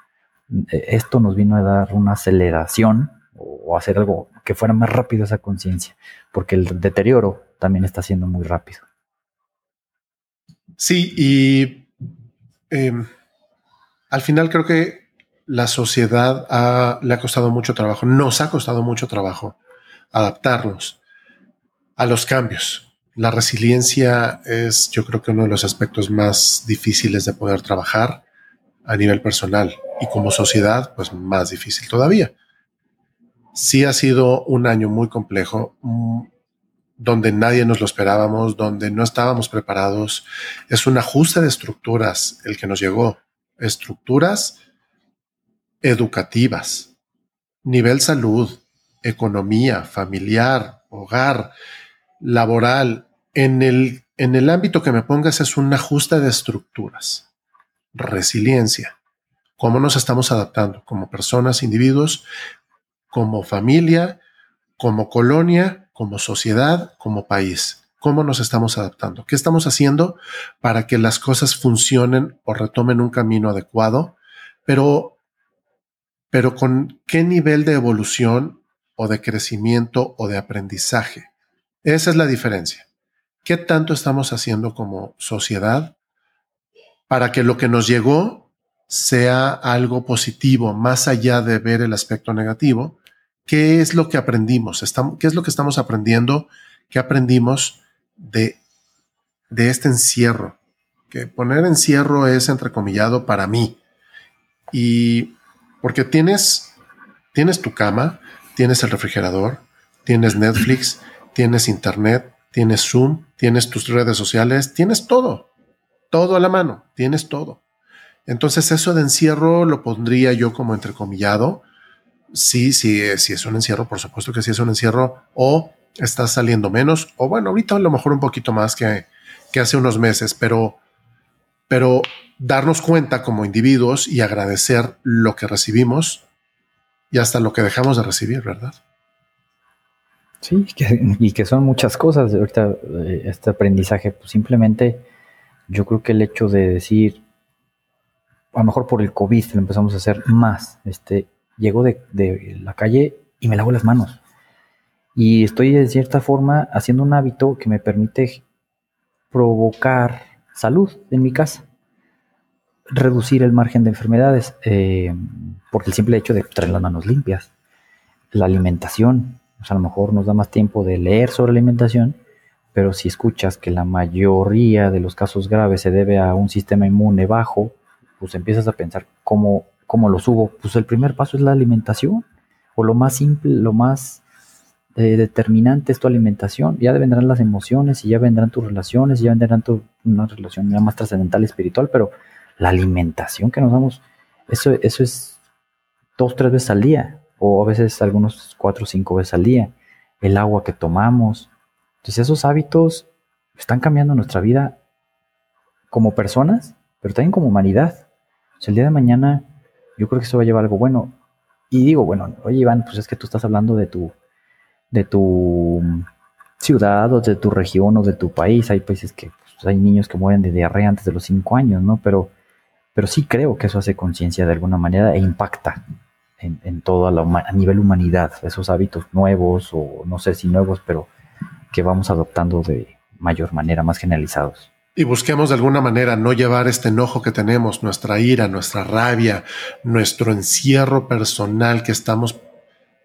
eh, esto nos vino a dar una aceleración o hacer algo que fuera más rápido esa conciencia, porque el deterioro también está siendo muy rápido. Sí, y em, al final creo que la sociedad le ha costado mucho trabajo, nos ha costado mucho trabajo adaptarnos a los cambios. La resiliencia es yo creo que uno de los aspectos más difíciles de poder trabajar a nivel personal y como sociedad pues más difícil todavía sí ha sido un año muy complejo, mm, donde nadie nos lo esperábamos, donde no estábamos preparados. Es un ajuste de estructuras el que nos llegó. Estructuras educativas, nivel salud, economía, familiar, hogar, laboral. En el, en el ámbito que me pongas es un ajuste de estructuras. Resiliencia. Cómo nos estamos adaptando como personas, individuos, como familia, como colonia, como sociedad, como país. ¿Cómo nos estamos adaptando? ¿Qué estamos haciendo para que las cosas funcionen o retomen un camino adecuado? Pero, pero con qué nivel de evolución o de crecimiento o de aprendizaje. Esa es la diferencia. ¿Qué tanto estamos haciendo como sociedad para que lo que nos llegó sea algo positivo, más allá de ver el aspecto negativo? ¿Qué es lo que aprendimos? ¿Qué es lo que estamos aprendiendo? ¿Qué aprendimos de, de este encierro? Que poner encierro es entrecomillado para mí. Y porque tienes, tienes tu cama, tienes el refrigerador, tienes Netflix, tienes internet, tienes Zoom, tienes tus redes sociales, tienes todo, todo a la mano, tienes todo. Entonces eso de encierro lo pondría yo como entrecomillado. Sí, sí, sí es un encierro, por supuesto que sí es un encierro, o estás saliendo menos, o bueno, ahorita a lo mejor un poquito más que, que hace unos meses, pero, pero darnos cuenta como individuos y agradecer lo que recibimos y hasta lo que dejamos de recibir, ¿verdad? Sí, y que son muchas cosas. Ahorita eh, este aprendizaje, pues simplemente yo creo que el hecho de decir, a lo mejor por el COVID lo empezamos a hacer más, este, llego de, de la calle y me lavo las manos. Y estoy de cierta forma haciendo un hábito que me permite provocar salud en mi casa reducir el margen de enfermedades eh, por el simple hecho de traer las manos limpias. La alimentación, a lo mejor nos da más tiempo de leer sobre alimentación, pero si escuchas que la mayoría de los casos graves se debe a un sistema inmune bajo, pues empiezas a pensar cómo, cómo lo subo. Pues el primer paso es la alimentación, o lo más simple, lo más eh, determinante es tu alimentación. Ya vendrán las emociones, y ya vendrán tus relaciones, y ya vendrán tu, una relación ya más trascendental espiritual, pero la alimentación que nos damos, eso, eso es dos, tres veces al día, o a veces algunos cuatro o cinco veces al día. El agua que tomamos. Entonces esos hábitos están cambiando nuestra vida como personas, pero también como humanidad. El día de mañana yo creo que eso va a llevar algo bueno. Y digo, bueno, oye Iván, pues es que tú estás hablando de tu, de tu ciudad o de tu región o de tu país. Hay países que pues, hay niños que mueren de diarrea antes de los cinco años, ¿no? Pero pero sí creo que eso hace conciencia de alguna manera e impacta en, en todo a, nivel humanidad, esos hábitos nuevos o no sé si nuevos, pero que vamos adoptando de mayor manera, más generalizados. Y busquemos de alguna manera no llevar este enojo que tenemos, nuestra ira, nuestra rabia, nuestro encierro personal que estamos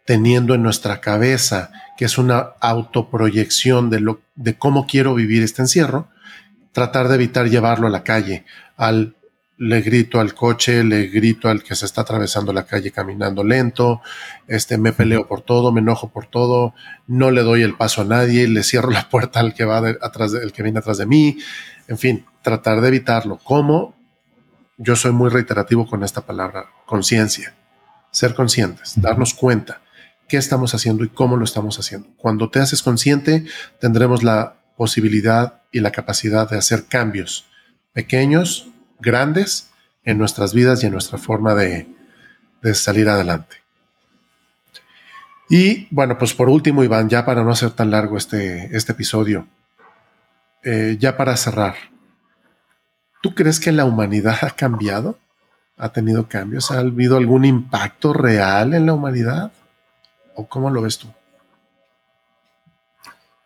teniendo en nuestra cabeza, que es una autoproyección de, lo, de cómo quiero vivir este encierro, tratar de evitar llevarlo a la calle, al le grito al coche, le grito al que se está atravesando la calle caminando lento, este, me peleo por todo, me enojo por todo, no le doy el paso a nadie, le cierro la puerta al que va atrás, el que viene atrás de mí, en fin, tratar de evitarlo. ¿Cómo? Yo soy muy reiterativo con esta palabra, conciencia, ser conscientes, darnos cuenta qué estamos haciendo y cómo lo estamos haciendo. Cuando te haces consciente, tendremos la posibilidad y la capacidad de hacer cambios pequeños grandes en nuestras vidas y en nuestra forma de, salir adelante. Y bueno, pues por último, Iván, ya para no hacer tan largo este, este episodio, eh, ya para cerrar, ¿tú crees que la humanidad ha cambiado? ¿Ha tenido cambios? ¿Ha habido algún impacto real en la humanidad? ¿O cómo lo ves tú?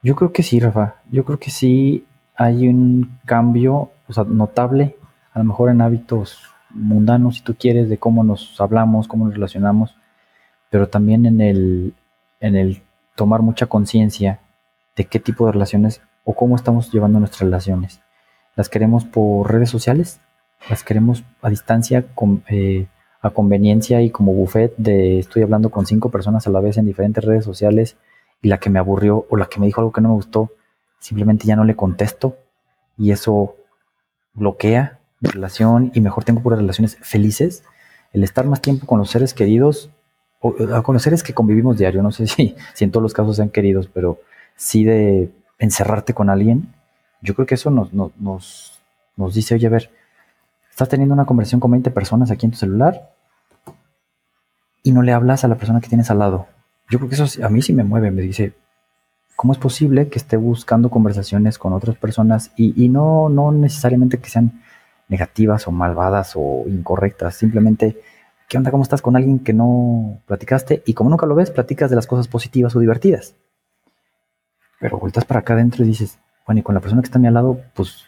Yo creo que sí, Rafa. Yo creo que sí hay un cambio notable a lo mejor en hábitos mundanos, si tú quieres, de cómo nos hablamos, cómo nos relacionamos, pero también en el, en el tomar mucha conciencia de qué tipo de relaciones o cómo estamos llevando nuestras relaciones. ¿Las queremos por redes sociales? ¿Las queremos a distancia, eh, a conveniencia y como buffet de estoy hablando con cinco personas a la vez en diferentes redes sociales y la que me aburrió o la que me dijo algo que no me gustó, simplemente ya no le contesto y eso bloquea relación y mejor tengo puras relaciones felices, el estar más tiempo con los seres queridos, o, con los seres que convivimos diario, no sé si, en todos los casos sean queridos, pero sí de encerrarte con alguien, yo creo que eso nos, nos, nos, dice, oye, a ver, estás teniendo una conversación con 20 personas aquí en tu celular y no le hablas a la persona que tienes al lado. Yo creo que eso a mí sí me mueve, me dice, ¿cómo es posible que esté buscando conversaciones con otras personas y, y no, no necesariamente que sean negativas o malvadas o incorrectas. Simplemente, ¿qué onda? ¿Cómo estás con alguien que no platicaste? Y como nunca lo ves, platicas de las cosas positivas o divertidas. Pero vueltas para acá adentro y dices, bueno, y con la persona que está a mi lado, pues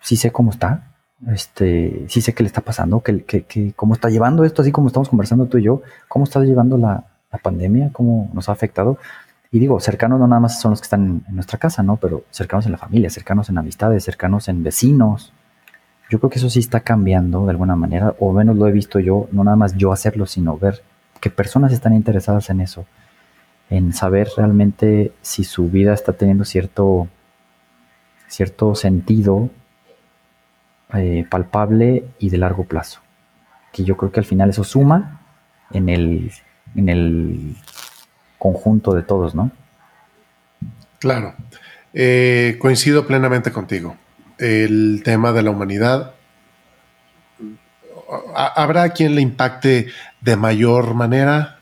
sí sé cómo está, este, sí sé qué le está pasando, que, que, cómo está llevando esto, así como estamos conversando tú y yo, cómo está llevando la, la pandemia, cómo nos ha afectado. Y digo, cercanos no nada más son los que están en nuestra casa, ¿no? Pero cercanos en la familia, cercanos en amistades, cercanos en vecinos. Yo creo que eso sí está cambiando de alguna manera, o menos lo he visto yo, no nada más yo hacerlo, sino ver que personas están interesadas en eso, en saber realmente si su vida está teniendo cierto, cierto sentido eh, palpable y de largo plazo. Que yo creo que al final eso suma en el, en el conjunto de todos, ¿no? Claro, eh, coincido plenamente contigo. El tema de la humanidad, habrá quien le impacte de mayor manera,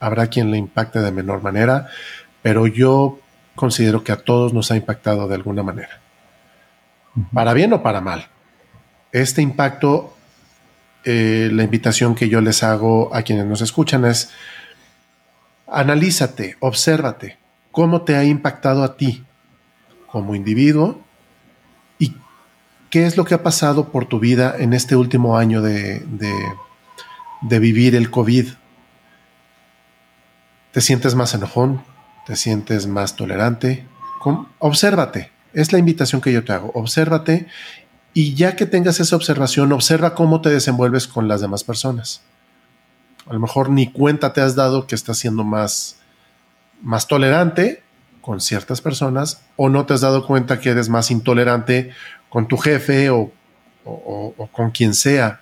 habrá quien le impacte de menor manera, pero yo considero que a todos nos ha impactado de alguna manera. Para bien o para mal. Este impacto, eh, la invitación que yo les hago a quienes nos escuchan es Analízate, obsérvate, cómo te ha impactado a ti como individuo qué es lo que ha pasado por tu vida en este último año de, de, vivir el COVID. ¿Te sientes más enojón? ¿Te sientes más tolerante? Obsérvate, es la invitación que yo te hago. Obsérvate y ya que tengas esa observación, observa cómo te desenvuelves con las demás personas. A lo mejor ni cuenta te has dado que estás siendo más, más tolerante con ciertas personas o no te has dado cuenta que eres más intolerante con tu jefe o, con quien sea.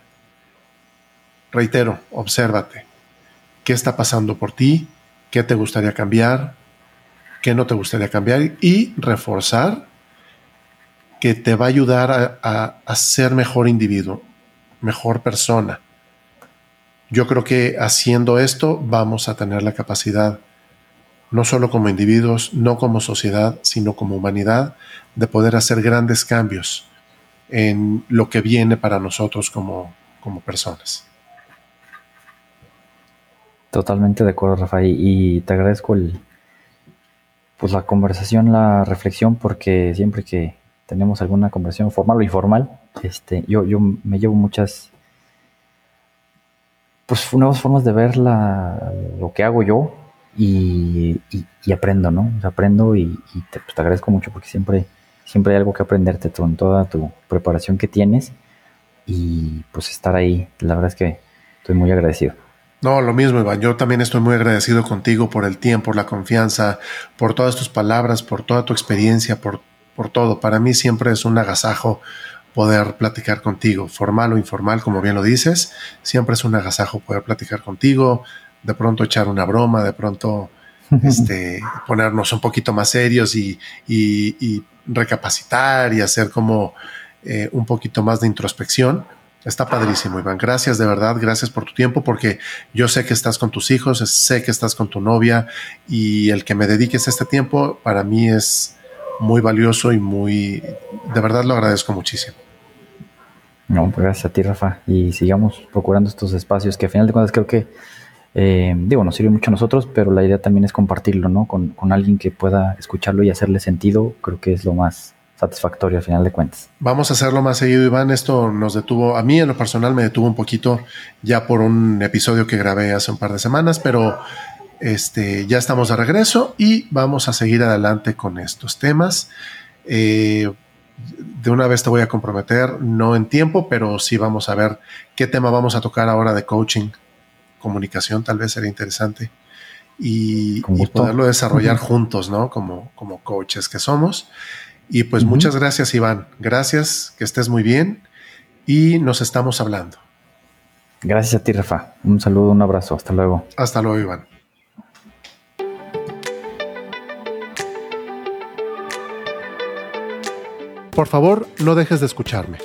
Reitero, obsérvate. ¿Qué está pasando por ti? ¿Qué te gustaría cambiar? ¿Qué no te gustaría cambiar? Y reforzar que te va a ayudar a, a ser mejor individuo, mejor persona yo creo que haciendo esto vamos a tener la capacidad, no solo como individuos, no como sociedad, sino como humanidad, de poder hacer grandes cambios en lo que viene para nosotros como, como personas. Totalmente de acuerdo, Rafael, y te agradezco el, pues la conversación, la reflexión, porque siempre que tenemos alguna conversación formal o informal, este, yo, yo me llevo muchas pues nuevas formas de ver lo que hago yo y, aprendo, ¿no? aprendo y, te, pues, agradezco mucho porque siempre, siempre hay algo que aprenderte con toda tu preparación que tienes y pues estar ahí, la verdad es que estoy muy agradecido. No, lo mismo, Iván. Yo también estoy muy agradecido contigo por el tiempo, por la confianza, por todas tus palabras, por toda tu experiencia, por, por todo. Para mí siempre es un agasajo poder platicar contigo, formal o informal, como bien lo dices. Siempre es un agasajo poder platicar contigo, de pronto echar una broma, de pronto este, ponernos un poquito más serios y, recapacitar y hacer como eh, un poquito más de introspección. Está padrísimo, Iván. Gracias de verdad, gracias por tu tiempo, porque yo sé que estás con tus hijos, sé que estás con tu novia y el que me dediques este tiempo para mí es muy valioso y muy, de verdad lo agradezco muchísimo. No, pues gracias a ti, Rafa. Y sigamos procurando estos espacios que a final de cuentas creo que, eh, digo, nos sirve mucho a nosotros, pero la idea también es compartirlo, ¿no? Con, alguien que pueda escucharlo y hacerle sentido. Creo que es lo más satisfactorio al final de cuentas. Vamos a hacerlo más seguido, Iván. Esto nos detuvo, a mí en lo personal me detuvo un poquito ya por un episodio que grabé hace un par de semanas, pero este, ya estamos de regreso y vamos a seguir adelante con estos temas. Eh, de una vez te voy a comprometer, no en tiempo, pero sí vamos a ver qué tema vamos a tocar ahora de coaching, comunicación, tal vez sería interesante. Y, poderlo desarrollar juntos, ¿no? Como, como coaches que somos. Y pues muchas gracias, Iván. Gracias, que estés muy bien y nos estamos hablando. Gracias a ti, Rafa. Un saludo, un abrazo. Hasta luego. Hasta luego, Iván. Por favor, no dejes de escucharme.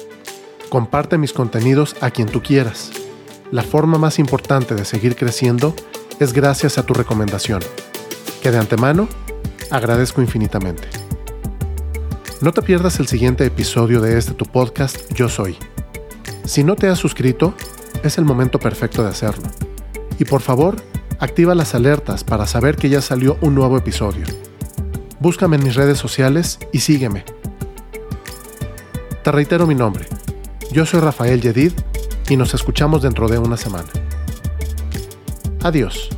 Comparte mis contenidos a quien tú quieras. La forma más importante de seguir creciendo es gracias a tu recomendación, que de antemano agradezco infinitamente. No te pierdas el siguiente episodio de este tu podcast Yo Soy. Si no te has suscrito, es el momento perfecto de hacerlo. Y por favor, activa las alertas para saber que ya salió un nuevo episodio. Búscame en mis redes sociales y sígueme. Te reitero mi nombre. Yo soy Rafael Yedid y nos escuchamos dentro de una semana. Adiós.